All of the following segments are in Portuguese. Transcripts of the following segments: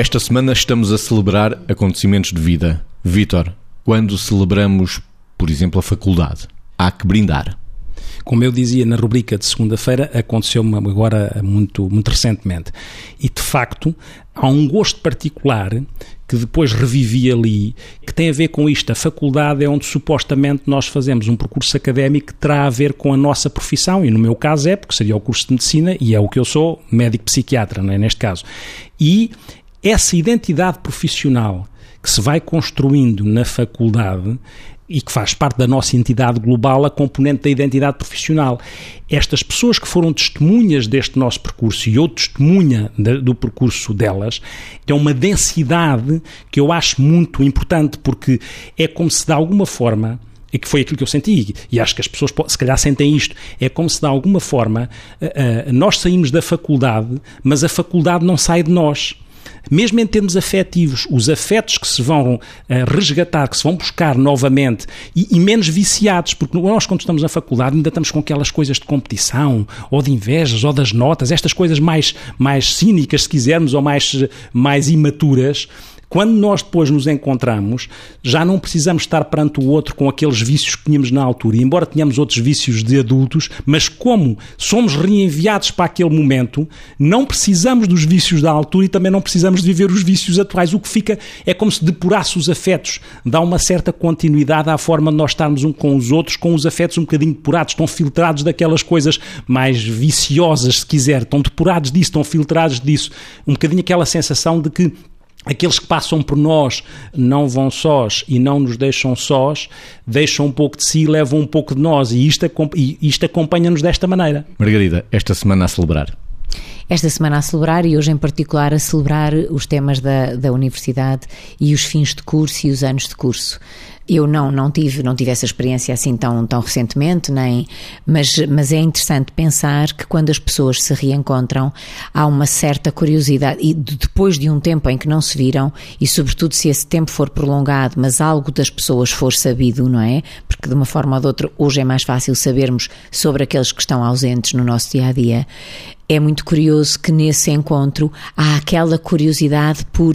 Esta semana estamos a celebrar acontecimentos de vida. Vítor, quando celebramos, por exemplo, a faculdade, há que brindar. Como eu dizia na rubrica de segunda-feira, aconteceu-me agora muito, muito recentemente. E de facto, há um gosto particular que depois revivi ali, que tem a ver com isto. A faculdade é onde supostamente nós fazemos um percurso académico que terá a ver com a nossa profissão, e no meu caso é, porque seria o curso de medicina, e é o que eu sou, médico psiquiatra, não é, neste caso. E essa identidade profissional que se vai construindo na faculdade e que faz parte da nossa entidade global, a componente da identidade profissional. Estas pessoas que foram testemunhas deste nosso percurso e eu testemunha do percurso delas, têm uma densidade que eu acho muito importante, porque é como se de alguma forma e que foi aquilo que eu senti, e acho que as pessoas se calhar sentem isto, é como se de alguma forma nós saímos da faculdade, mas a faculdade não sai de nós mesmo em termos afetivos, os afetos que se vão uh, resgatar, que se vão buscar novamente e, e, menos viciados, porque nós, quando estamos na faculdade, ainda estamos com aquelas coisas de competição, ou de invejas, ou das notas, estas coisas mais, mais cínicas, se quisermos, ou mais, mais imaturas. Quando nós depois nos encontramos, já não precisamos estar perante o outro com aqueles vícios que tínhamos na altura, e embora tenhamos outros vícios de adultos, mas como somos reenviados para aquele momento, não precisamos dos vícios da altura e também não precisamos de viver os vícios atuais. O que fica é como se depurasse os afetos, dá uma certa continuidade à forma de nós estarmos um com os outros, com os afetos um bocadinho depurados, estão filtrados daquelas coisas mais viciosas, se quiser, estão depurados disso, estão filtrados disso. Um bocadinho aquela sensação de que Aqueles que passam por nós não vão sós e não nos deixam sós, deixam um pouco de si e levam um pouco de nós, e isto, isto acompanha-nos desta maneira. Margarida, esta semana a celebrar. Esta semana a celebrar e hoje em particular a celebrar os temas da, da universidade e os fins de curso e os anos de curso. Eu não, não tive, não tive essa experiência assim tão, tão recentemente, nem, mas, mas é interessante pensar que quando as pessoas se reencontram, há uma certa curiosidade, e depois de um tempo em que não se viram, e sobretudo se esse tempo for prolongado, mas algo das pessoas for sabido, não é? Porque de uma forma ou de outra, hoje é mais fácil sabermos sobre aqueles que estão ausentes no nosso dia a dia é muito curioso que nesse encontro há aquela curiosidade por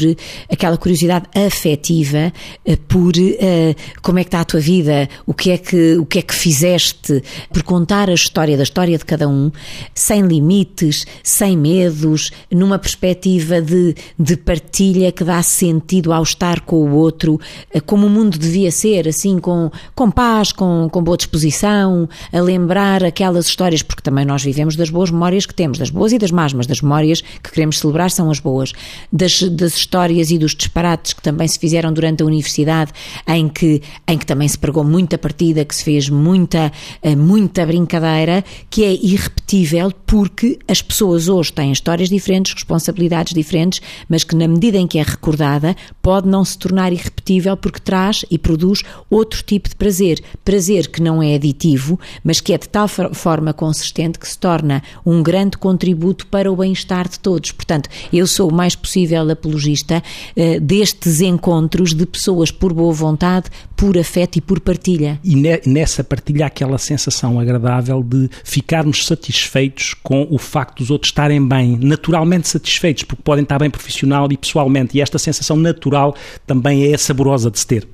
aquela curiosidade afetiva eh, por uh, como é que está a tua vida, o que é que o que é que fizeste, por contar a história da história de cada um, sem limites, sem medos, numa perspectiva de, de partilha que dá sentido ao estar com o outro, uh, como o mundo devia ser, assim com com paz, com com boa disposição, a lembrar aquelas histórias, porque também nós vivemos das boas memórias que temos das boas e das más, mas das memórias que queremos celebrar são as boas. Das, das histórias e dos disparates que também se fizeram durante a universidade, em que, em que também se pregou muita partida, que se fez muita, eh, muita brincadeira, que é irrepetível porque as pessoas hoje têm histórias diferentes, responsabilidades diferentes, mas que na medida em que é recordada, pode não se tornar irrepetível porque traz e produz outro tipo de prazer. Prazer que não é aditivo, mas que é de tal forma consistente que se torna um grande contributo para o bem-estar de todos. Portanto, eu sou o mais possível apologista uh, destes encontros de pessoas por boa vontade, por afeto e por partilha. E ne nessa partilha aquela sensação agradável de ficarmos satisfeitos com o facto dos outros estarem bem, naturalmente satisfeitos, porque podem estar bem profissional e pessoalmente, e esta sensação natural também é saborosa de se ter.